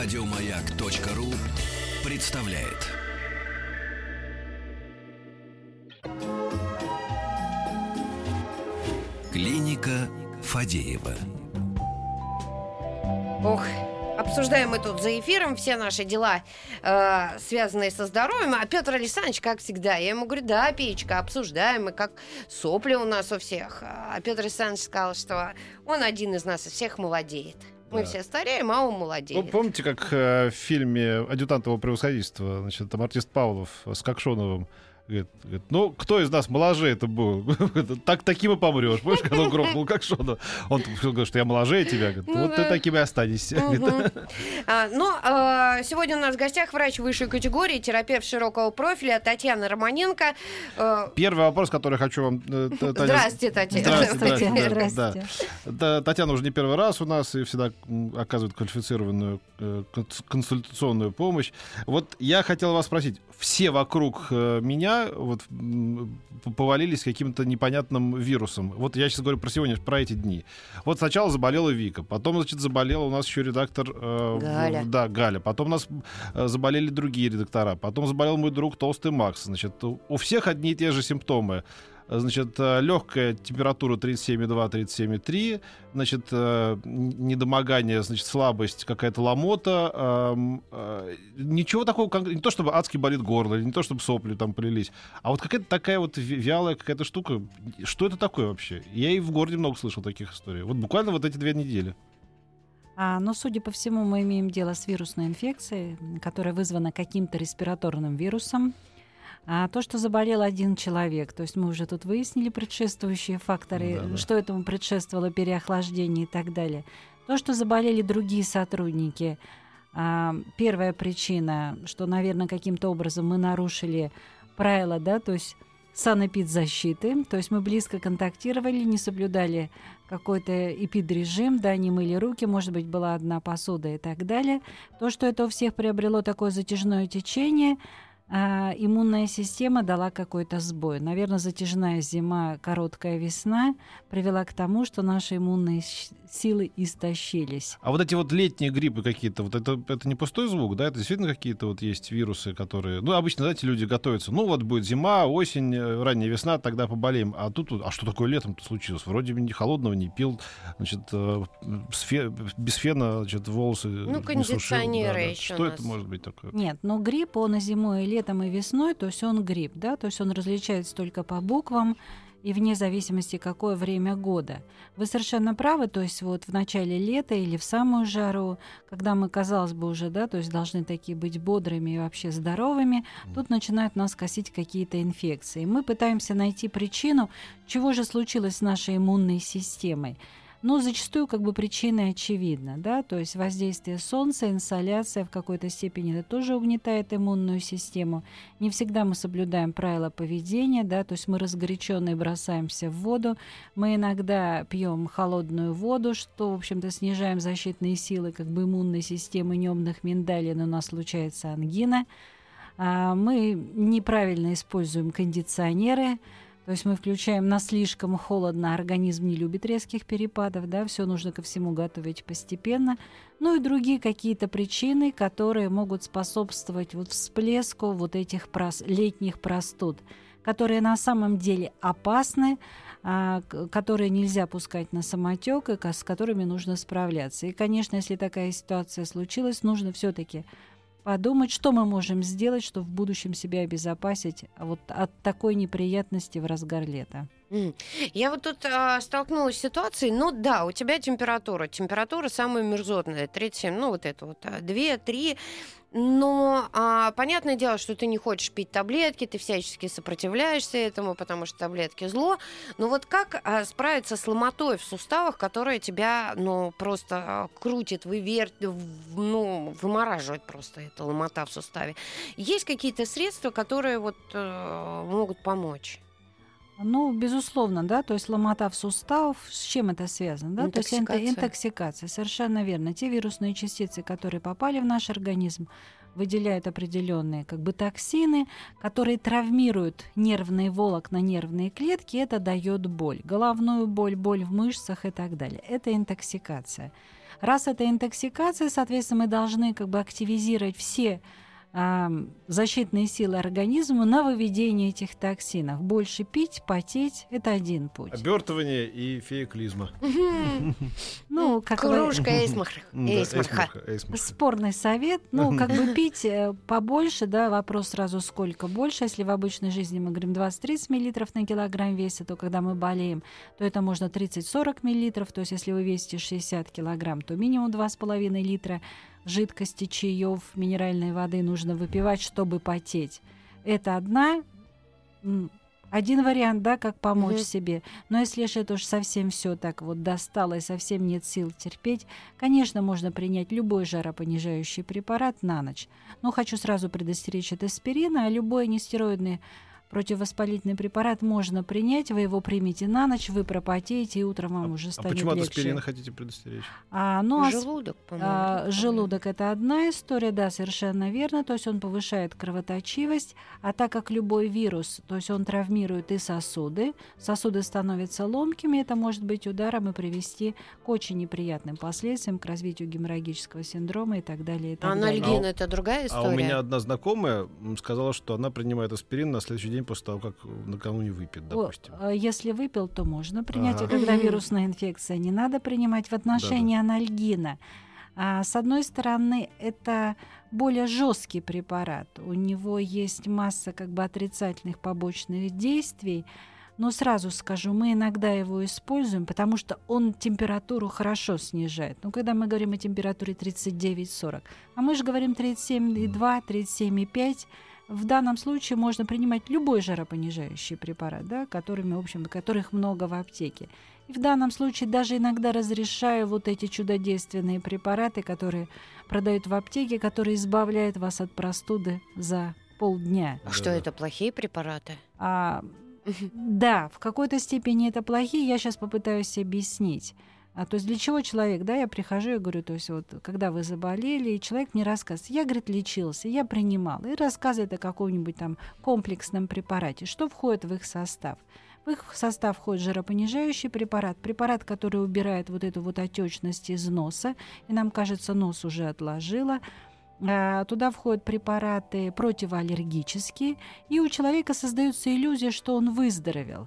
Радиомаяк.ру представляет. Клиника Фадеева. Ох, обсуждаем мы тут за эфиром все наши дела, э, связанные со здоровьем. А Петр Александрович, как всегда, я ему говорю, да, Печка, обсуждаем, мы как сопли у нас у всех. А Петр Александрович сказал, что он один из нас из всех молодеет. Мы Да. все стареем, а он молодеет. помните, как э, в фильме «Адъютант его превосходительства», значит, там артист Павлов с Кокшоновым говорит, говорит, ну, кто из нас моложее это был? так таким и помрешь. Помнишь, когда он грохнул Кокшонова? Он говорит, что я моложее тебя. Говорит, Ну вот ты да. таким и останешься. Мгм. А, Но э, сегодня у нас в гостях врач высшей категории, терапевт широкого профиля Татьяна Романенко. Э, Первый вопрос, который хочу вам... э, Таня- Здравствуйте, Татьяна. Здравствуйте, да, Здравствуйте. да. Да, Татьяна уже не первый раз у нас и всегда оказывает квалифицированную э, конс- консультационную помощь. Вот я хотел вас спросить, все вокруг э, вот повалились каким-то непонятным вирусом. Вот я сейчас говорю про сегодня, про эти дни. Вот сначала заболела Вика, потом, значит, заболела у нас еще редактор... э, Галя. да, Галя. Потом у нас э, заболели другие редактора. Потом заболел мой друг Толстый Макс. Значит, у всех одни и те же симптомы. Значит, легкая температура 37,2-37,3, значит, э, недомогание, значит, слабость, какая-то ломота, эм, э, ничего такого, не то чтобы адски болит горло, не то чтобы сопли там полились, а вот какая-то такая вот вялая какая-то штука. Что это такое вообще? Я и в городе много слышал таких историй. Вот буквально вот эти две недели. А, но, судя по всему, мы имеем дело с вирусной инфекцией, которая вызвана каким-то респираторным вирусом. А то, что заболел один человек, то есть мы уже тут выяснили предшествующие факторы, Да-да. что этому предшествовало переохлаждение и так далее. То, что заболели другие сотрудники, а, первая причина, что, наверное, каким-то образом мы нарушили правила, да, то есть санэпидзащиты, то есть мы близко контактировали, не соблюдали какой-то эпидрежим, да, не мыли руки, может быть, была одна посуда и так далее. То, что это у всех приобрело такое затяжное течение, а, иммунная система дала какой-то сбой. Наверное, затяжная зима, короткая весна привела к тому, что наши иммунные силы истощились. А вот эти вот летние гриппы какие-то, вот это, это не пустой звук, да? Это действительно какие-то вот есть вирусы, которые... Ну, обычно, знаете, люди готовятся. Ну, вот будет зима, осень, э, ранняя весна, тогда поболеем. А тут, а что такое летом-то случилось? Вроде бы ни холодного не пил, значит, э, фе- без фена, значит, волосы Ну, не сушил. кондиционеры Да-да. ещё Что у это может быть такое? Нет, но грипп, он и зимой, и летом, и весной, то есть он грипп, да, то есть он различается только по буквам и вне зависимости, какое время года. Вы совершенно правы, то есть вот в начале лета или в самую жару, когда мы, казалось бы, уже, да, то есть должны такие быть бодрыми и вообще здоровыми, тут начинают нас косить какие-то инфекции. Мы пытаемся найти причину, чего же случилось с нашей иммунной системой. Ну, зачастую как бы причина очевидна, да, то есть воздействие солнца, инсоляция в какой-то степени это тоже угнетает иммунную систему. Не всегда мы соблюдаем правила поведения, да, то есть мы разгоряченные бросаемся в воду, мы иногда пьем холодную воду, что, в общем-то, снижаем защитные силы как бы иммунной системы немных миндалин, у нас случается ангина. А, Мы неправильно используем кондиционеры, то есть мы включаем на слишком холодно, организм не любит резких перепадов, да, все нужно ко всему готовить постепенно. Ну и другие какие-то причины, которые могут способствовать вот всплеску вот этих прос- летних простуд, которые на самом деле опасны, а, которые нельзя пускать на самотек и с которыми нужно справляться. И, конечно, если такая ситуация случилась, нужно все-таки подумать, что мы можем сделать, чтобы в будущем себя обезопасить вот от такой неприятности в разгар лета. Я вот тут а, столкнулась с ситуацией, ну да, у тебя температура, температура самая мерзотная, 37, ну вот это вот, 2-3, но а, понятное дело, что ты не хочешь пить таблетки, ты всячески сопротивляешься этому, потому что таблетки зло, но вот как а, справиться с ломотой в суставах, которая тебя, ну, просто а, крутит, вывер... ну, вымораживает просто эта ломота в суставе? Есть какие-то средства, которые вот э, могут помочь? Ну, безусловно, да, то есть ломота в суставах, с чем это связано, да? То есть это Интоксикация. совершенно верно. Те вирусные частицы, которые попали в наш организм, выделяют определенные как бы токсины, которые травмируют нервные волокна, нервные клетки, это дает боль, головную боль, боль в мышцах и так далее. Это интоксикация. Раз это интоксикация, соответственно, мы должны как бы активизировать все защитные силы организма на выведение этих токсинов. Больше пить, потеть – это один путь. Обертывание и феоклизма. Ну, как Кружка. Спорный совет. Ну, как бы пить э, побольше, да, вопрос сразу сколько больше. Если в обычной жизни мы говорим 20-30 миллилитров на килограмм веса, то когда мы болеем, то это можно 30-40 миллилитров. То есть если вы весите 60 килограмм, то минимум 2,5 литра жидкости, чаев, минеральной воды нужно выпивать, чтобы потеть. Это одна один вариант, да, как помочь Мгм. себе. Но если же это уж совсем все так вот достало и совсем нет сил терпеть, конечно, можно принять любой жаропонижающий препарат на ночь. Но хочу сразу предостеречь от аспирина, а любой нестероидный противовоспалительный препарат можно принять, вы его примите на ночь, вы пропотеете, и утром вам уже А станет почему от легче. аспирина хотите предостеречь? А, ну, ас- Желудок, по-моему. а, желудок это одна история, да, совершенно верно. То есть он повышает кровоточивость, а так как любой вирус, то есть он травмирует и сосуды, сосуды становятся ломкими, это может быть ударом и привести к очень неприятным последствиям, к развитию геморрагического синдрома и так далее. И так далее. Анальгин А у- это другая А история. у меня одна знакомая сказала, что она принимает аспирин на следующий день после того, как накануне выпьет, О, допустим. а Если выпил, то можно принять. Ага. А когда вирусная инфекция, не надо принимать в отношении анальгина. А, с одной стороны, это более жесткий препарат. У него есть масса как бы отрицательных побочных действий. Но сразу скажу, мы иногда его используем, потому что он температуру хорошо снижает. Ну, когда мы говорим о температуре 39-40, а мы же говорим 37,2, 37,5, в данном случае можно принимать любой жаропонижающий препарат, да, которыми, в общем, которых много в аптеке. И в данном случае даже иногда разрешаю вот эти чудодейственные препараты, которые продают в аптеке, которые избавляют вас от простуды за полдня. А Что это, плохие препараты? А, да, в какой-то степени это плохие, я сейчас попытаюсь объяснить. А, то есть для чего человек, да, я прихожу и говорю, то есть вот когда вы заболели, и человек мне рассказывает, я, говорит, лечился, я принимал, и рассказывает о каком-нибудь там комплексном препарате, что входит в их состав. В их состав входит жиропонижающий препарат, препарат, который убирает вот эту вот отечность из носа, и нам кажется, нос уже отложила. А, Туда входят препараты противоаллергические, и у человека создается иллюзия, что он выздоровел.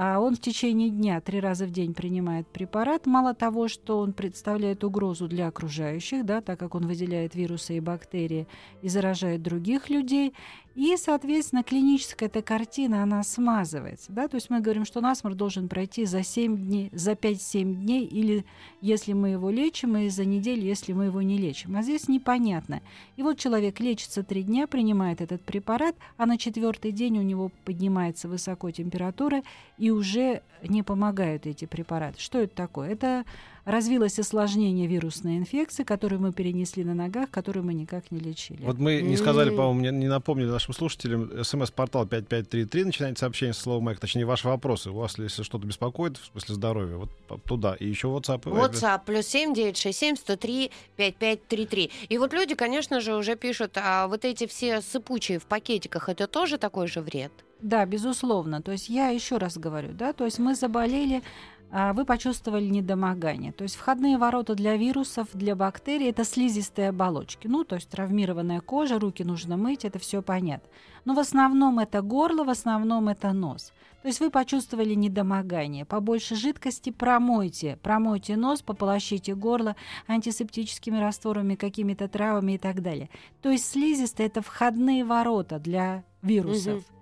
А он в течение дня три раза в день принимает препарат. Мало того, что он представляет угрозу для окружающих, да, так как он выделяет вирусы и бактерии и заражает других людей. И, соответственно, клиническая эта картина, она смазывается. Да? То есть мы говорим, что насморк должен пройти за 7 дней, за 5-7 дней, или если мы его лечим, и за неделю, если мы его не лечим. А здесь непонятно. И вот человек лечится три дня, принимает этот препарат, а на четвертый день у него поднимается высоко температура, и уже не помогают эти препараты. Что это такое? Это развилось осложнение вирусной инфекции, которую мы перенесли на ногах, которую мы никак не лечили. Вот мы не сказали, по-моему, не, не напомнили нашим слушателям, смс-портал 5533, начинайте сообщение с словом «Майк», точнее, ваши вопросы. У вас, если что-то беспокоит, в смысле здоровья, вот туда. И еще WhatsApp. Viber. WhatsApp плюс семь девять шесть семь сто три пять пять три три. И вот люди, конечно же, уже пишут, а вот эти все сыпучие в пакетиках, это тоже такой же вред? Да, безусловно. То есть я еще раз говорю, да, то есть мы заболели, вы почувствовали недомогание. То есть входные ворота для вирусов, для бактерий это слизистые оболочки. Ну, то есть травмированная кожа, руки нужно мыть, это все понятно. Но в основном это горло, в основном это нос. То есть вы почувствовали недомогание. Побольше жидкости промойте. Промойте нос, пополощите горло антисептическими растворами, какими-то травами и так далее. То есть слизистые это входные ворота для вирусов. Мгм.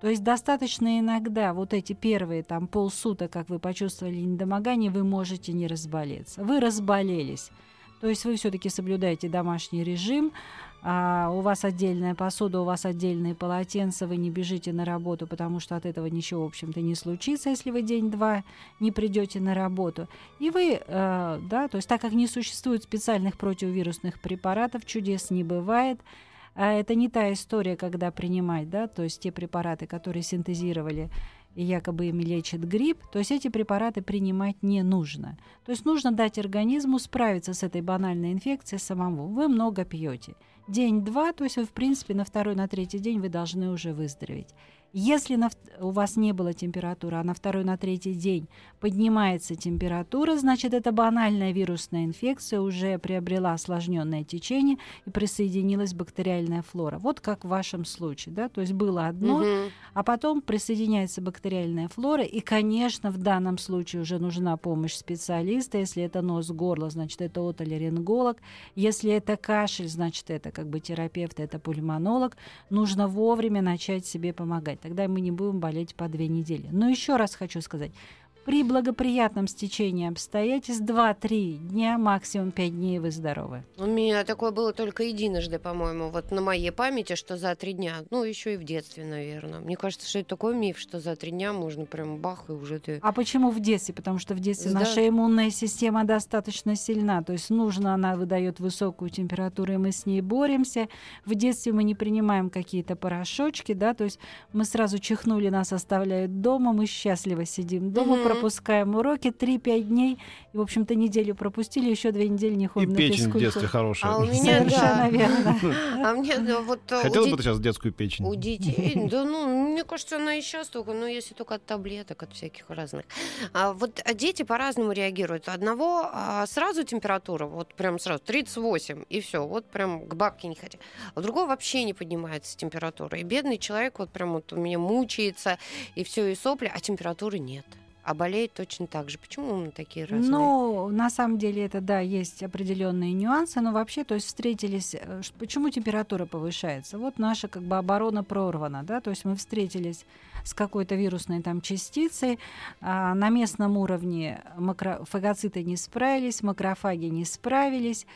То есть достаточно иногда вот эти первые там полсуток, как вы почувствовали недомогание, вы можете не разболеться. Вы разболелись. То есть вы все-таки соблюдаете домашний режим, а у вас отдельная посуда, у вас отдельные полотенца, вы не бежите на работу, потому что от этого ничего, в общем-то, не случится, если вы день-два не придете на работу. И вы, э, да, то есть так как не существует специальных противовирусных препаратов, чудес не бывает, а это не та история, когда принимать, да, то есть те препараты, которые синтезировали и якобы ими лечит грипп, то есть эти препараты принимать не нужно. То есть нужно дать организму справиться с этой банальной инфекцией самому. Вы много пьете. День-два, то есть вы, в принципе, на второй, на третий день вы должны уже выздороветь. Если на, у вас не было температуры, а на второй, на третий день поднимается температура, значит, это банальная вирусная инфекция уже приобрела осложненное течение и присоединилась бактериальная флора. Вот как в вашем случае, да, то есть было одно, угу. а потом присоединяется бактериальная флора, и, конечно, в данном случае уже нужна помощь специалиста. Если это нос, горло, значит, это отолеринголог. Если это кашель, значит, это как бы терапевт, это пульмонолог. Нужно вовремя начать себе помогать тогда мы не будем болеть по две недели. Но еще раз хочу сказать, при благоприятном стечении обстоятельств 2-3 дня, максимум 5 дней вы здоровы. У меня такое было только единожды, по-моему, вот на моей памяти, что за три дня. Ну, еще и в детстве, наверное. Мне кажется, что это такой миф, что за три дня можно прям бах, и уже ты... А почему в детстве? Потому что в детстве да. наша иммунная система достаточно сильна. То есть нужно, она выдает высокую температуру, и мы с ней боремся. В детстве мы не принимаем какие-то порошочки, да, то есть мы сразу чихнули, нас оставляют дома, мы счастливо сидим дома, mm-hmm пропускаем уроки 3-5 дней. И, в общем-то, неделю пропустили, еще две недели не ходим и на печень в детстве хорошая. А у меня, Совершенно верно. А мне вот... Э, Хотела бы ты сейчас детскую печень? У детей? Да ну, мне кажется, она и сейчас только, но если только от таблеток, от всяких разных. А вот дети по-разному реагируют. Одного а, сразу температура, вот прям сразу 38, и все, вот прям к бабке не хотят. А у другого вообще не поднимается температура. И бедный человек вот прям вот у меня мучается, и все, и сопли, а температуры нет а болеет точно так же. Почему мы такие разные? Ну, на самом деле это, да, есть определенные нюансы, но вообще, то есть встретились, э, почему температура повышается? Вот наша как бы оборона прорвана, да, то есть мы встретились с какой-то вирусной там частицей, а на местном уровне макро... фагоциты не справились, макрофаги не справились,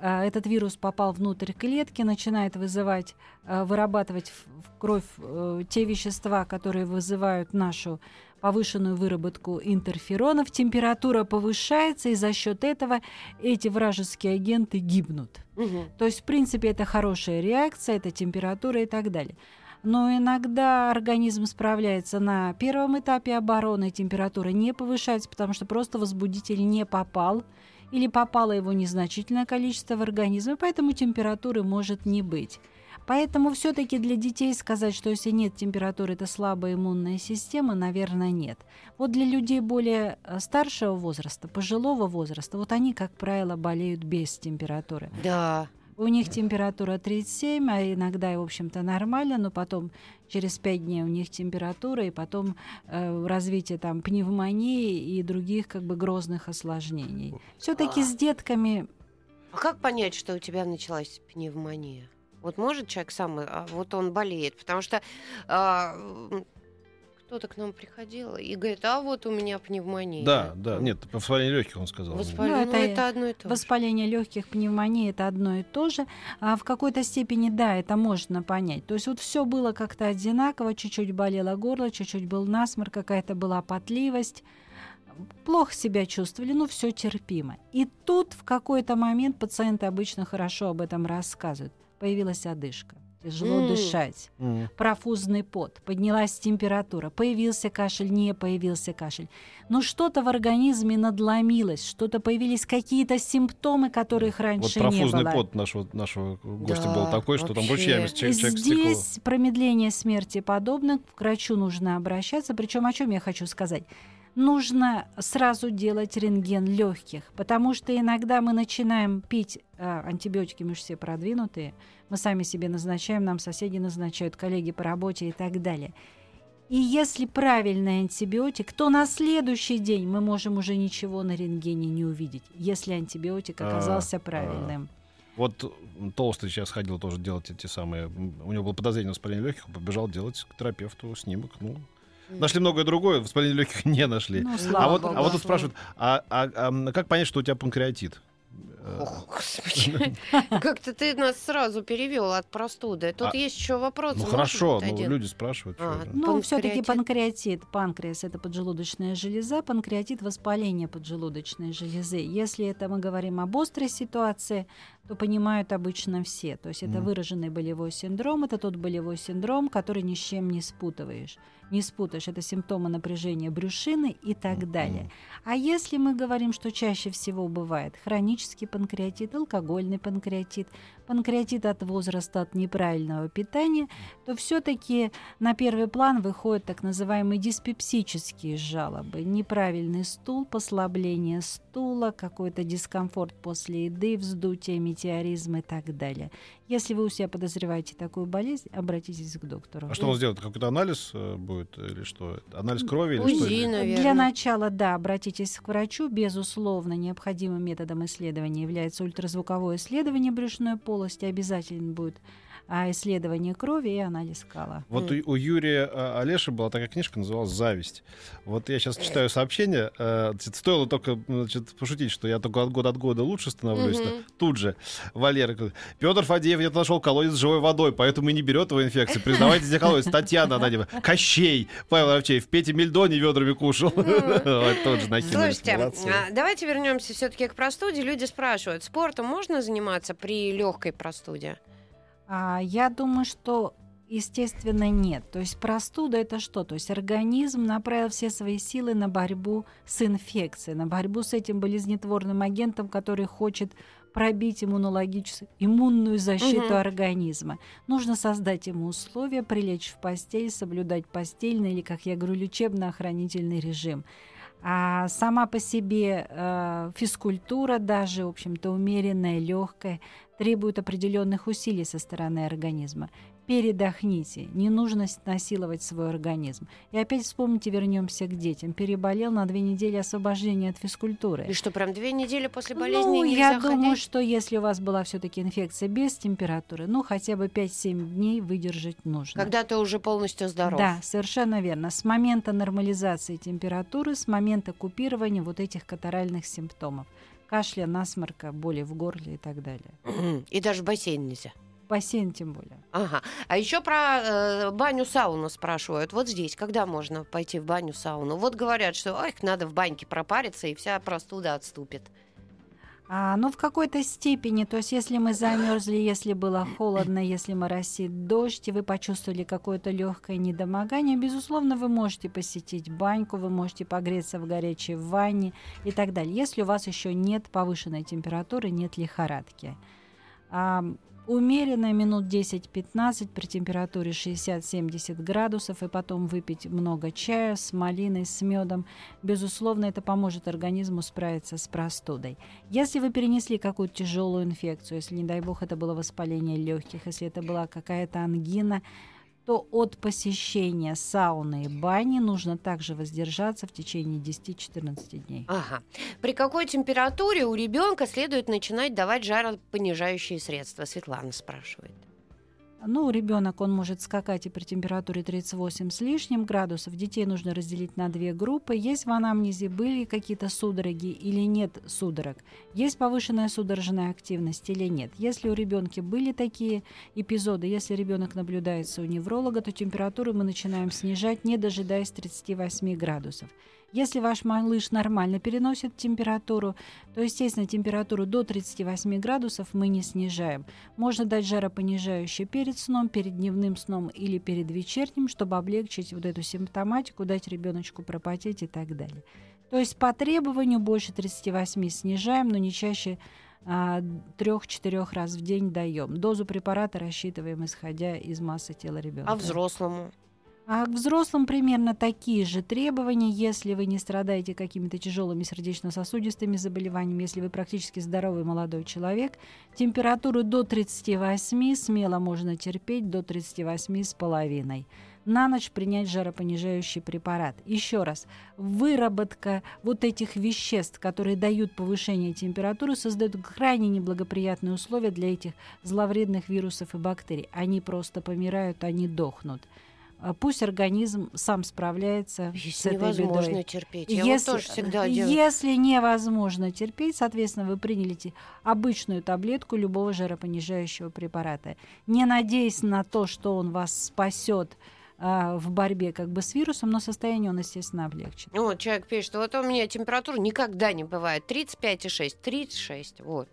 а, этот вирус попал внутрь клетки, начинает вызывать, а, вырабатывать в кровь э, те вещества, которые вызывают нашу повышенную выработку интерферонов, температура повышается, и за счет этого эти вражеские агенты гибнут. Угу. То есть, в принципе, это хорошая реакция, это температура и так далее. Но иногда организм справляется на первом этапе обороны, температура не повышается, потому что просто возбудитель не попал или попало его незначительное количество в организм, поэтому температуры может не быть. Поэтому все-таки для детей сказать, что если нет температуры, это слабая иммунная система, наверное, нет. Вот для людей более э, старшего возраста, пожилого возраста, вот они, как правило, болеют без температуры. Да. У них температура 37, а иногда, в общем-то, нормально, но потом через 5 дней у них температура, и потом э, развитие там пневмонии и других как бы грозных осложнений. Все-таки с детками... А как понять, что у тебя началась пневмония? Вот может человек сам, а вот он болеет, потому что а, кто-то к нам приходил и говорит, а вот у меня пневмония. Да, да, нет, воспаление легких он сказал. Воспаление, ну, ну, это, это одно и то же. Воспаление легких, пневмония это одно и то же. А в какой-то степени, да, это можно понять. То есть вот все было как-то одинаково, чуть-чуть болело горло, чуть-чуть был насморк, какая-то была потливость плохо себя чувствовали, но все терпимо. И тут в какой-то момент пациенты обычно хорошо об этом рассказывают появилась одышка тяжело mm. дышать, mm. профузный пот, поднялась температура, появился кашель, не появился кашель. Но что-то в организме надломилось, что-то появились какие-то симптомы, которых раньше вот не было. профузный пот нашего, нашего гостя да, был такой, что вообще. там ручьями человек, человек Здесь стекло. промедление смерти подобно, к врачу нужно обращаться. Причем о чем я хочу сказать? Нужно сразу делать рентген легких, потому что иногда мы начинаем пить а, антибиотики, мы же все продвинутые, мы сами себе назначаем, нам соседи назначают, коллеги по работе и так далее. И если правильный антибиотик, то на следующий день мы можем уже ничего на рентгене не увидеть, если антибиотик а, оказался а, правильным. А. Вот толстый сейчас ходил тоже делать эти самые. У него было подозрение на воспаление легких, он побежал делать к терапевту снимок. Ну, Нашли многое другое, воспаление легких не нашли. Ну, а, вот, а вот тут спрашивают, а, а, а как понять, что у тебя панкреатит? Ох, господи. Как-то ты нас сразу перевел от простуды. Тут а, есть еще вопрос. Ну хорошо, ну, люди спрашивают. А, ну, все-таки панкреатит. Панкреас это поджелудочная железа, панкреатит воспаление поджелудочной железы. Если это мы говорим об острой ситуации, то понимают обычно все. То есть это Мгм. выраженный болевой синдром, это тот болевой синдром, который ни с чем не спутываешь. Не спутаешь, это симптомы напряжения брюшины и так далее. А если мы говорим, что чаще всего бывает хронический панкреатит, алкогольный панкреатит, панкреатит от возраста, от неправильного питания, то все-таки на первый план выходят так называемые диспепсические жалобы. Неправильный стул, послабление стула, какой-то дискомфорт после еды, вздутие, метеоризм и так далее. Если вы у себя подозреваете такую болезнь, обратитесь к доктору. А что он сделает? Какой-то анализ э, будет или что? Анализ крови или УЗИ, что? Наверное. Для начала, да, обратитесь к врачу. Безусловно, необходимым методом исследования является ультразвуковое исследование брюшной полости. Обязательно будет исследование крови и анализ кала. Вот у, у Юрия э, Олеши была такая книжка, называлась «Зависть». Вот я сейчас читаю сообщение. э, значит, стоило только значит, пошутить, что я только от года от года лучше становлюсь. Но Тут же Валера говорит, Петр Фадеев не нашел колодец с живой водой, поэтому и не берет его инфекции. Признавайте где колодец. Татьяна Ананева. Кощей. Павел Равчеев. Петя Мельдони ведрами кушал. Ой, Тоже. Слушайте, Молодцы. а, давайте вернемся все-таки к простуде. Люди спрашивают, спортом можно заниматься при легкой простуде? А, я думаю, что естественно нет. То есть простуда это что? То есть организм направил все свои силы на борьбу с инфекцией, на борьбу с этим болезнетворным агентом, который хочет пробить иммунологическую, иммунную защиту Мгм. организма. Нужно создать ему условия, прилечь в постель, соблюдать постельный или, как я говорю, лечебно-охранительный режим. А сама по себе э, физкультура даже, в общем-то, умеренная, легкая, требует определенных усилий со стороны организма. Передохните, не нужно насиловать свой организм. И опять вспомните, вернемся к детям. Переболел на две недели освобождения от физкультуры. И что, прям две недели после болезни Ну, я думаю, ходить? что если у вас была все-таки инфекция без температуры, ну, хотя бы 5-7 дней выдержать нужно. Когда ты уже полностью здоров. Да, совершенно верно. С момента нормализации температуры, с момента купирования вот этих катаральных симптомов. Кашля, насморка, боли в горле и так далее. И даже в бассейн нельзя. Бассейн тем более. Ага. А еще про э, баню-сауну спрашивают. Вот здесь, когда можно пойти в баню-сауну? Вот говорят, что ой, надо в баньке пропариться, и вся простуда отступит. А, ну, в какой-то степени, то есть если мы замерзли, если было холодно, если моросит дождь, и вы почувствовали какое-то легкое недомогание, безусловно, вы можете посетить баньку, вы можете погреться в горячей ванне и так далее, если у вас еще нет повышенной температуры, нет лихорадки. А, умеренно минут 10-15 при температуре 60-70 градусов, и потом выпить много чая с малиной, с медом, безусловно, это поможет организму справиться с простудой. Если вы перенесли какую-то тяжелую инфекцию, если, не дай бог, это было воспаление легких, если это была какая-то ангина, то от посещения сауны и бани нужно также воздержаться в течение 10-14 дней. Ага. При какой температуре у ребенка следует начинать давать жаропонижающие средства? Светлана спрашивает. Ну, ребенок, он может скакать и при температуре 38 с лишним градусов. Детей нужно разделить на две группы. Есть в анамнезе были какие-то судороги или нет судорог? Есть повышенная судорожная активность или нет? Если у ребенка были такие эпизоды, если ребенок наблюдается у невролога, то температуру мы начинаем снижать, не дожидаясь 38 градусов. Если ваш малыш нормально переносит температуру, то, естественно, температуру до 38 градусов мы не снижаем. Можно дать жаропонижающее перед сном, перед дневным сном или перед вечерним, чтобы облегчить вот эту симптоматику, дать ребеночку пропотеть и так далее. То есть по требованию больше 38 снижаем, но не чаще трех-четырех раз в день даем. Дозу препарата рассчитываем, исходя из массы тела ребенка. А взрослому? А к взрослым примерно такие же требования, если вы не страдаете какими-то тяжелыми сердечно-сосудистыми заболеваниями, если вы практически здоровый молодой человек, температуру до 38 смело можно терпеть, до 38 с половиной. На ночь принять жаропонижающий препарат. Еще раз, выработка вот этих веществ, которые дают повышение температуры, создают крайне неблагоприятные условия для этих зловредных вирусов и бактерий. Они просто помирают, они дохнут. А Пусть организм сам справляется с Если этой невозможно бедой. терпеть. Я Если, вот тоже всегда делаю. если невозможно терпеть, соответственно, вы приняли обычную таблетку любого жаропонижающего препарата, не надеясь на то, что он вас спасет а, в борьбе как бы с вирусом, но состояние он, естественно, облегчит. Ну, Вот человек пишет, вот у меня температура никогда не бывает. 35,6, 36, вот.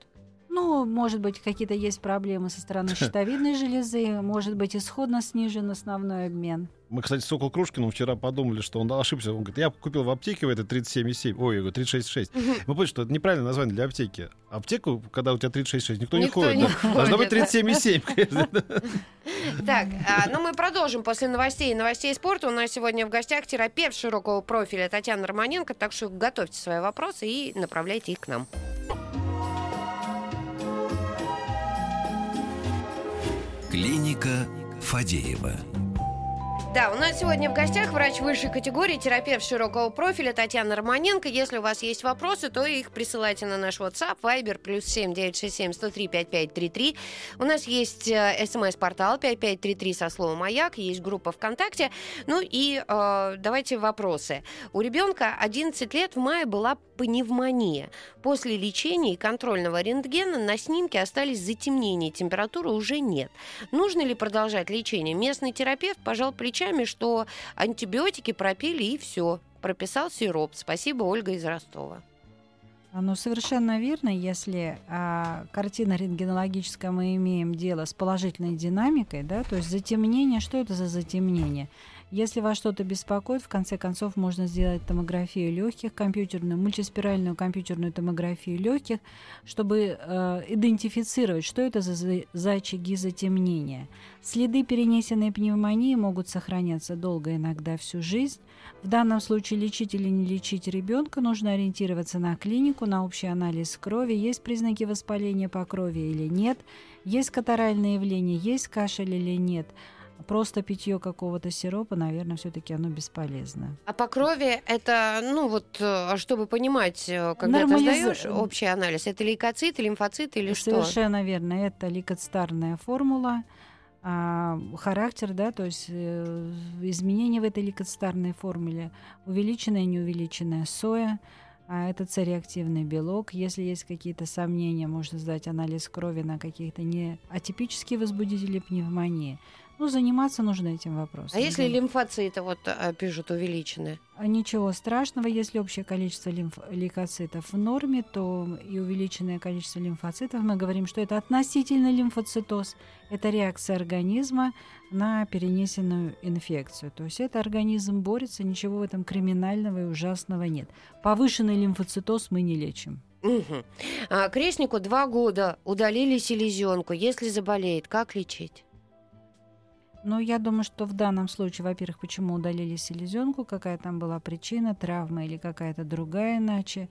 Ну, может быть, какие-то есть проблемы со стороны щитовидной железы, может быть, исходно снижен основной обмен. Мы, кстати, с Около Крушкиным вчера подумали, что он ошибся. Он говорит, я купил в аптеке в этой 37,7. Ой, я говорю, 36,6. Мы поняли, что это неправильное название для аптеки. Аптеку, когда у тебя 36,6, никто, Никто не ходит. не да. ходит, Должно быть да. 37,7. Так, а, ну мы продолжим после новостей и новостей спорта. У нас сегодня в гостях терапевт широкого профиля Татьяна Романенко, так что готовьте свои вопросы и направляйте их к нам. Клиника Фадеева. Да, у нас сегодня в гостях врач высшей категории, терапевт широкого профиля Татьяна Романенко. Если у вас есть вопросы, то их присылайте на наш WhatsApp, Viber, плюс 7 967 103 5533. У нас есть э, смс-портал 5533 со словом «Маяк», есть группа ВКонтакте. Ну и э, давайте вопросы. У ребенка 11 лет в мае была пневмония. После лечения и контрольного рентгена на снимке остались затемнения, температуры уже нет. Нужно ли продолжать лечение? Местный терапевт пожал плечами, что антибиотики пропили и все. Прописал сироп. Спасибо, Ольга из Ростова. А, Ну, совершенно верно, если а, картина рентгенологическая мы имеем дело с положительной динамикой, да, то есть затемнение, что это за затемнение? Если вас что-то беспокоит, в конце концов можно сделать томографию легких, компьютерную, мультиспиральную компьютерную томографию легких, чтобы э, идентифицировать, что это за, за- очаги затемнения. Следы перенесенной пневмонии могут сохраняться долго, иногда всю жизнь. В данном случае лечить или не лечить ребенка нужно ориентироваться на клинику, на общий анализ крови, есть признаки воспаления по крови или нет, есть катаральное явление, есть кашель или нет. Просто питье какого-то сиропа, наверное, все-таки оно бесполезно. А по крови это, ну вот, э, чтобы понимать, э, когда Нормализа- ты сдаешь общий анализ, это лейкоциты, лимфоциты или что? Совершенно верно. Это лейкоцитарная формула, а, характер, да, то есть э, изменения в этой лейкоцитарной формуле, увеличенная, неувеличенная соя, а это С-реактивный белок. Если есть какие-то сомнения, можно сдать анализ крови на каких-то не атипические возбудители пневмонии. Ну, заниматься нужно этим вопросом. А если да. лимфоциты вот э, пишут увеличенные? А Ничего страшного, если общее количество лимф- лейкоцитов в норме, то и увеличенное количество лимфоцитов, мы говорим, что это относительный лимфоцитоз, это реакция организма на перенесенную инфекцию. То есть это организм борется, ничего в этом криминального и ужасного нет. Повышенный лимфоцитоз мы не лечим. Мгм. А, крестнику два года удалили селезенку. Если заболеет, как лечить? Но я думаю, что в данном случае, во-первых, почему удалили селезенку, какая там была причина, травма или какая-то другая иначе.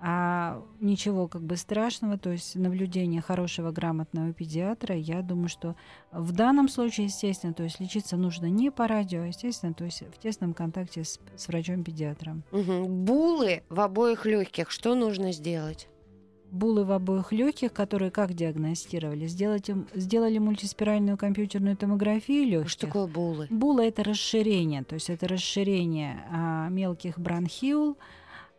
А ничего как бы страшного, то есть наблюдение хорошего грамотного педиатра, я думаю, что в данном случае, естественно, то есть лечиться нужно не по радио, а, естественно, то есть в тесном контакте с, с врачом-педиатром. Мгм. Булы в обоих легких. Что нужно сделать? Булы в обоих легких, которые как диагностировали? Сделать сделали мультиспиральную компьютерную томографию легких. Что такое булы? Була это расширение, то есть это расширение а, мелких бронхиул,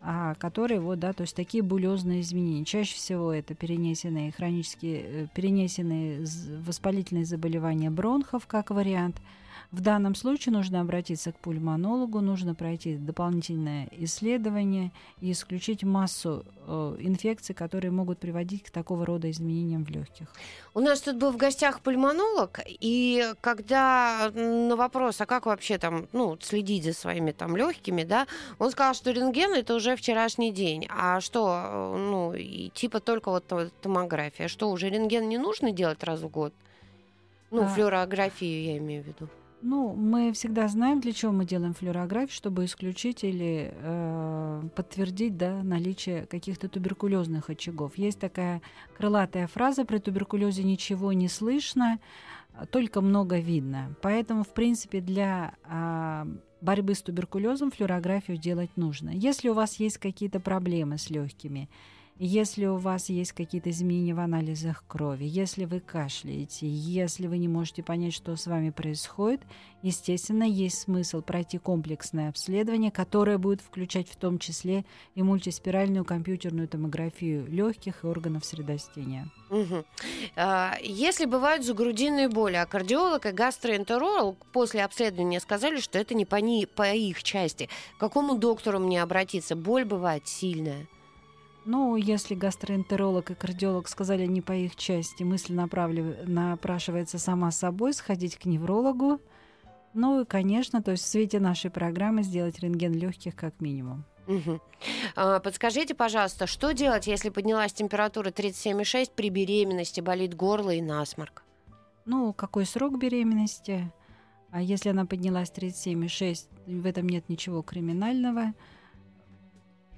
а, которые вот, да, то есть такие булезные изменения. Чаще всего это перенесенные хронические, э, перенесенные воспалительные заболевания бронхов как вариант. В данном случае нужно обратиться к пульмонологу, нужно пройти дополнительное исследование и исключить массу э, инфекций, которые могут приводить к такого рода изменениям в легких. У нас тут был в гостях пульмонолог, и когда на вопрос, а как вообще там, ну, следить за своими там легкими, да, он сказал, что рентген это уже вчерашний день. А что, э, ну, и типа только вот то- томография. Что, уже рентген не нужно делать раз в год? Ну, А. флюорографию я имею в виду. Ну, мы всегда знаем, для чего мы делаем флюорографию, чтобы исключить или э, подтвердить да, наличие каких-то туберкулезных очагов. Есть такая крылатая фраза при туберкулезе ничего не слышно, а только много видно. Поэтому, в принципе, для а, борьбы с туберкулезом флюорографию делать нужно. Если у вас есть какие-то проблемы с легкими, если у вас есть какие-то изменения в анализах крови, если вы кашляете, если вы не можете понять, что с вами происходит, естественно, есть смысл пройти комплексное обследование, которое будет включать в том числе и мультиспиральную компьютерную томографию легких и органов средостения. А, Если бывают загрудинные боли, а кардиолог и гастроэнтеролог после обследования сказали, что это не по, ни- по их части. К какому доктору мне обратиться? Боль бывает сильная. Ну, если гастроэнтеролог и кардиолог сказали не по их части, мысль направлив... напрашивается сама собой, сходить к неврологу. Ну и, конечно, то есть в свете нашей программы сделать рентген легких как минимум. Угу. А, подскажите, пожалуйста, что делать, если поднялась температура 37,6 при беременности, болит горло и насморк? Ну, какой срок беременности? А если она поднялась 37,6, в этом нет ничего криминального.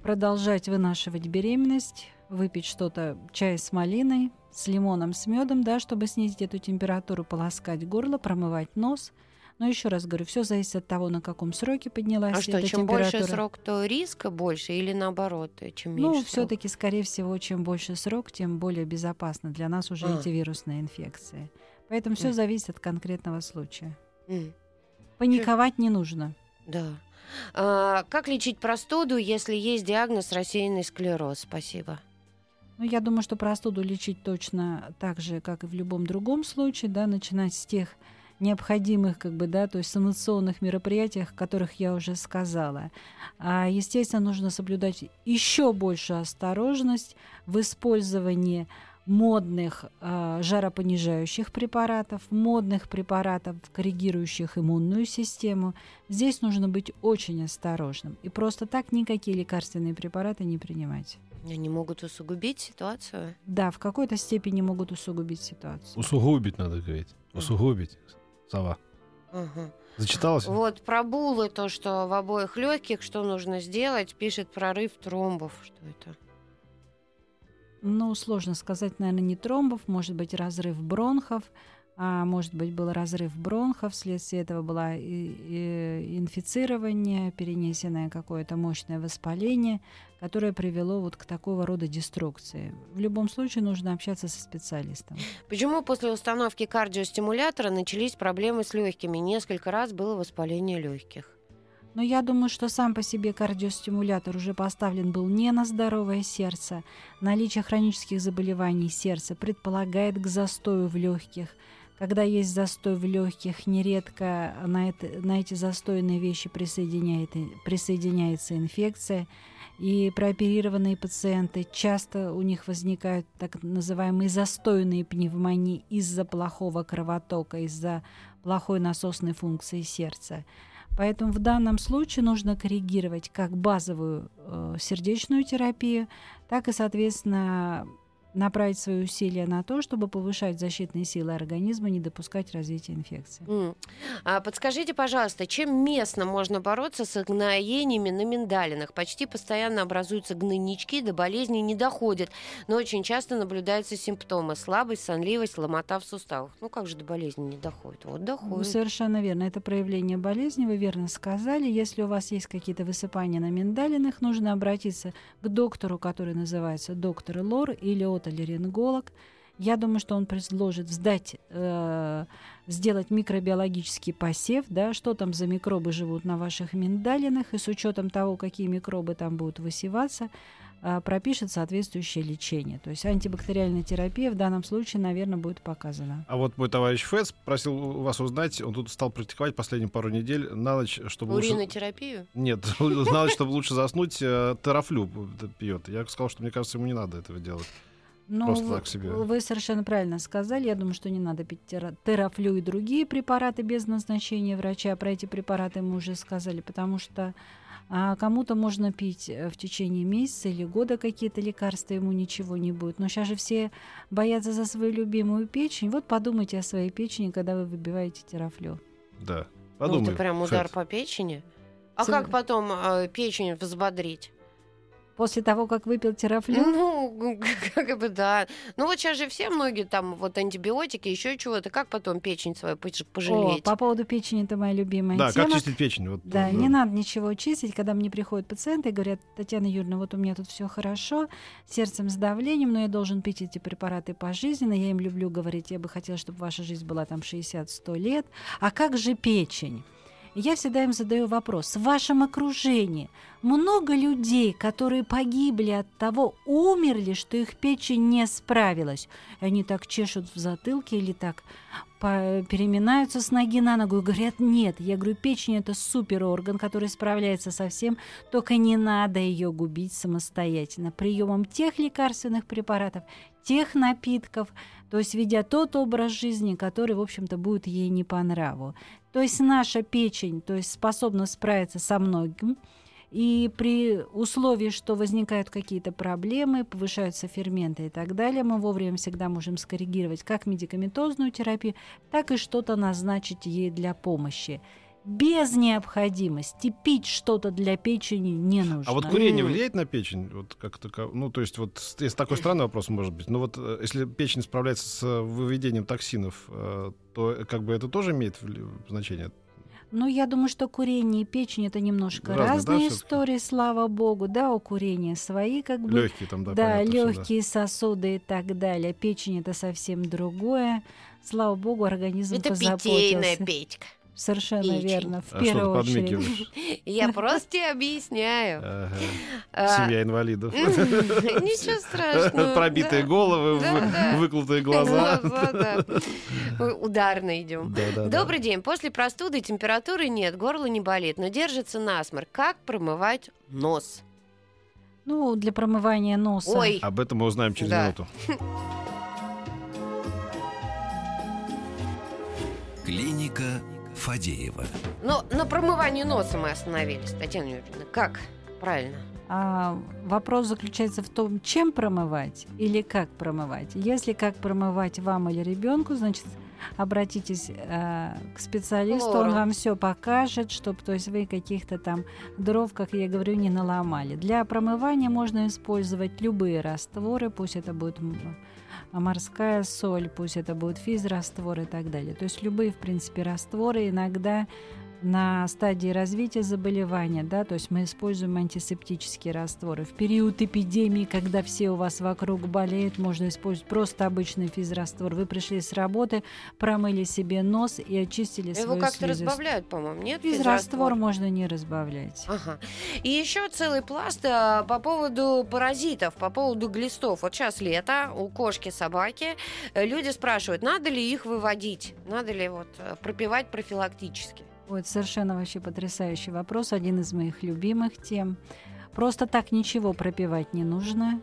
Продолжать вынашивать беременность, выпить что-то, чай с малиной, с лимоном, с медом, да, чтобы снизить эту температуру, полоскать горло, промывать нос. Но еще раз говорю, все зависит от того, на каком сроке поднялась а эта что, чем температура. больше срок, то риска больше или наоборот, э, чем меньше Ну, все-таки, скорее всего, чем больше срок, тем более безопасно для нас уже А. эти вирусные инфекции. Поэтому все М. зависит от конкретного случая. М, Паниковать не нужно. Да. А, как лечить простуду, если есть диагноз рассеянный склероз? Спасибо. Ну, я думаю, что простуду лечить точно так же, как и в любом другом случае, да, начинать с тех необходимых, как бы, да, то есть санационных мероприятий, о которых я уже сказала. А, естественно, нужно соблюдать еще большую осторожность в использовании модных а, жаропонижающих препаратов, модных препаратов, коррегирующих иммунную систему. Здесь нужно быть очень осторожным. И просто так никакие лекарственные препараты не принимать. Они могут усугубить ситуацию. Да, в какой-то степени могут усугубить ситуацию. Усугубить надо говорить. Усугубить. Сова. Ага. Зачиталась? Вот про булы, то, что в обоих легких, что нужно сделать, пишет прорыв тромбов. Что это? Ну, сложно сказать, наверное, не тромбов, может быть, разрыв бронхов, а может быть, был разрыв бронхов, вследствие этого было и- и инфицирование, перенесенное какое-то мощное воспаление, которое привело вот к такого рода деструкции. В любом случае нужно общаться со специалистом. Почему после установки кардиостимулятора начались проблемы с легкими? Несколько раз было воспаление легких. Но я думаю, что сам по себе кардиостимулятор уже поставлен был не на здоровое сердце. Наличие хронических заболеваний сердца предполагает к застою в легких. Когда есть застой в легких, нередко на, это, на эти застойные вещи присоединяет, присоединяется инфекция. И прооперированные пациенты часто у них возникают так называемые застойные пневмонии из-за плохого кровотока, из-за плохой насосной функции сердца. Поэтому в данном случае нужно коррегировать как базовую э, сердечную терапию, так и, соответственно, направить свои усилия на то, чтобы повышать защитные силы организма, не допускать развития инфекции. М. А подскажите, пожалуйста, чем местно можно бороться с гноениями на миндалинах? Почти постоянно образуются гнойнички, до болезни не доходят, но очень часто наблюдаются симптомы слабость, сонливость, ломота в суставах. Ну как же до болезни не доходит? Вот доходит. совершенно верно. Это проявление болезни, вы верно сказали. Если у вас есть какие-то высыпания на миндалинах, нужно обратиться к доктору, который называется доктор Лор или отолеринголог. Я думаю, что он предложит сдать, э, сделать микробиологический посев, да, что там за микробы живут на ваших миндалинах, и с учетом того, какие микробы там будут высеваться, э, пропишет соответствующее лечение. То есть антибактериальная терапия в данном случае, наверное, будет показана. А вот мой товарищ Фэс просил у вас узнать, он тут стал практиковать последние пару недель на ночь, чтобы лучше... Уринотерапию? Нет, на ночь, чтобы лучше заснуть, э, терафлю пьет. Я сказал, что мне кажется, ему не надо этого делать. Ну, Просто вы- так себе. Вы совершенно правильно сказали. Я думаю, что не надо пить тера- терафлю и другие препараты без назначения врача. Про эти препараты мы уже сказали, потому что а, кому-то можно пить э, в течение месяца или года какие-то лекарства, ему ничего не будет. Но сейчас же все боятся за свою любимую печень. Вот подумайте о своей печени, когда вы выбиваете терафлю. Да. Ну, Подумай. это прям удар Фэт. по печени. А Тем- как потом э, печень взбодрить? После того, как выпил терафлю, Ну, как бы да. Ну вот сейчас же все многие там вот антибиотики, еще чего-то. Как потом печень свою пож- О, пожалеть? по поводу печени это моя любимая Да, тема. как чистить печень? Вот, Да, тоже. не надо ничего чистить, когда мне приходят пациенты и говорят, Татьяна Юрьевна, вот у меня тут все хорошо, сердцем, с давлением, но я должен пить эти препараты пожизненно. Я им люблю говорить, я бы хотела, чтобы ваша жизнь была там 60-100 лет. А как же печень? Я всегда им задаю вопрос. В вашем окружении много людей, которые погибли от того, умерли, что их печень не справилась. Они так чешут в затылке или так переминаются с ноги на ногу и говорят, нет, я говорю, печень это супер орган, который справляется со всем, только не надо ее губить самостоятельно. Приемом тех лекарственных препаратов, тех напитков, то есть ведя тот образ жизни, который, в общем-то, будет ей не по нраву. То есть наша печень, то есть способна справиться со многим, и при условии, что возникают какие-то проблемы, повышаются ферменты и так далее, мы вовремя всегда можем скоррегировать как медикаментозную терапию, так и что-то назначить ей для помощи. Без необходимости пить что-то для печени не нужно. А вот курение влияет на печень? Вот как -то, ну, то есть, вот если такой странный вопрос может быть. Но вот э, если печень справляется с выведением токсинов, э, то э, как бы это тоже имеет значение? Ну, я думаю, что курение и печень это немножко Разные, разные да, истории, слава богу. Да, у курения свои как бы. Легкие там, да, да, понятно, что да. легкие сосуды и так далее. Печень это совсем другое. Слава богу, организм Это позаботился. питейная Петька. Совершенно печень. верно. В А что первую ты очередь. Я просто тебе объясняю. А, Семья инвалидов. Ничего страшного. Пробитые головы, Да, вы- да. выклутые глаза. Ударно идем. Добрый день. После простуды температуры нет, горло не болит, но держится насморк. Как промывать нос? Ну, для промывания носа. Ой, Об этом мы узнаем через Да. минуту. Клиника Фадеева. но на промывании носа мы остановились, Татьяна Юрьевна. Как? Правильно. А вопрос заключается в том, чем промывать или как промывать. Если как промывать вам или ребенку, значит, обратитесь э, к специалисту, Лору. он вам все покажет, чтобы, то есть вы каких-то там дров, как я говорю, не наломали. Для промывания можно использовать любые растворы, пусть это будет морская соль, пусть это будет физраствор и так далее. То есть любые, в принципе, растворы иногда на стадии развития заболевания, да, то есть мы используем антисептические растворы. В период эпидемии, когда все у вас вокруг болеют, можно использовать просто обычный физраствор. Вы пришли с работы, промыли себе нос и очистили Его свою как-то слизистую. разбавляют, по-моему, нет? Физраствор можно не разбавлять. Ага. И еще целый пласт а, по поводу паразитов, по поводу глистов. Вот сейчас лето, у кошки, собаки. Люди спрашивают, надо ли их выводить, надо ли вот э, пропивать профилактически. Ой, это совершенно вообще потрясающий вопрос, один из моих любимых тем. Просто так ничего пропивать не нужно,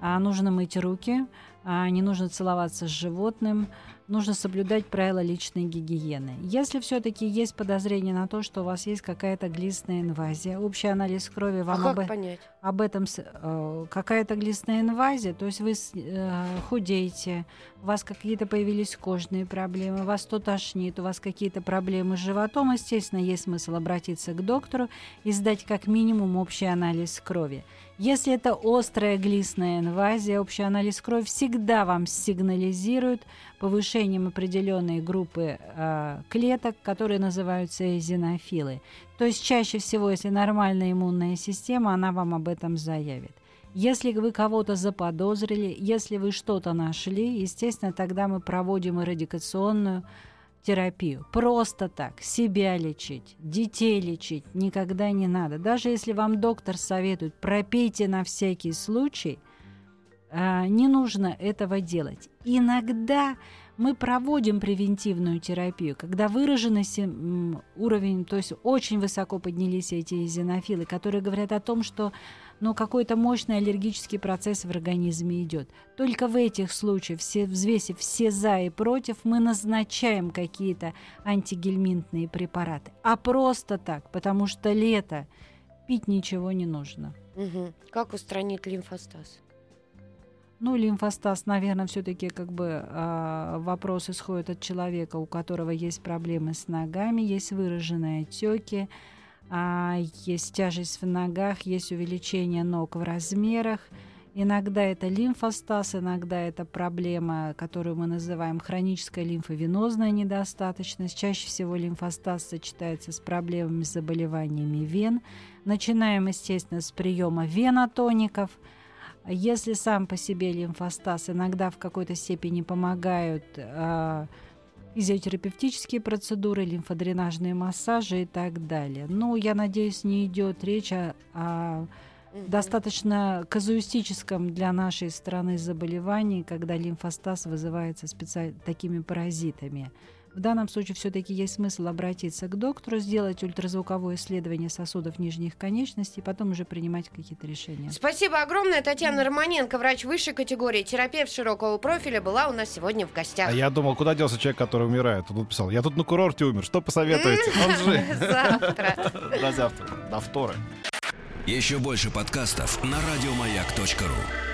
а нужно мыть руки, а не нужно целоваться с животным, нужно соблюдать правила личной гигиены. Если все-таки есть подозрение на то, что у вас есть какая-то глистная инвазия, общий анализ крови А вам как об, понять? об этом э, какая-то глистная инвазия, то есть вы э, худеете, у вас какие-то появились кожные проблемы, вас то тошнит, у вас какие-то проблемы с животом, естественно, есть смысл обратиться к доктору и сдать как минимум общий анализ крови. Если это острая глистная инвазия, общий анализ крови всегда вам сигнализирует повышением определенной группы э, клеток, которые называются эозинофилы. То есть чаще всего, если нормальная иммунная система, она вам об этом заявит. Если вы кого-то заподозрили, если вы что-то нашли, естественно, тогда мы проводим эрадикационную терапию. Просто так, себя лечить, детей лечить никогда не надо. Даже если вам доктор советует, пропейте на всякий случай, а, не нужно этого делать. Иногда мы проводим превентивную терапию, когда выраженный уровень, то есть очень высоко поднялись эти эзинофилы, которые говорят о том, что ну, какой-то мощный аллергический процесс в организме идет. Только в этих случаях, все, взвесив все за и против, мы назначаем какие-то антигельминтные препараты. А просто так, потому что лето, пить ничего не нужно. Мгм. Как устранить лимфостаз? Ну, лимфостаз, наверное, все-таки как бы а, вопрос исходит от человека, у которого есть проблемы с ногами, есть выраженные отеки, есть тяжесть в ногах, есть увеличение ног в размерах. Иногда это лимфостаз, иногда это проблема, которую мы называем хроническая лимфовенозная недостаточность. Чаще всего лимфостаз сочетается с проблемами, с заболеваниями вен. Начинаем, естественно, с приема венотоников – если сам по себе лимфостаз иногда в какой-то степени помогают а, физиотерапевтические процедуры, лимфодренажные массажи и так далее. Ну, я надеюсь, не идет речь о, о достаточно казуистическом для нашей страны заболевании, когда лимфостаз вызывается специаль... такими паразитами. В данном случае все-таки есть смысл обратиться к доктору, сделать ультразвуковое исследование сосудов нижних конечностей, потом уже принимать какие-то решения. Спасибо огромное. Татьяна Романенко, врач высшей категории, терапевт широкого профиля, была у нас сегодня в гостях. А я думал, куда делся человек, который умирает? Он написал, я тут на курорте умер, что посоветуете? Он же... Завтра. До завтра. До второй. Еще больше подкастов на радиомаяк.ру.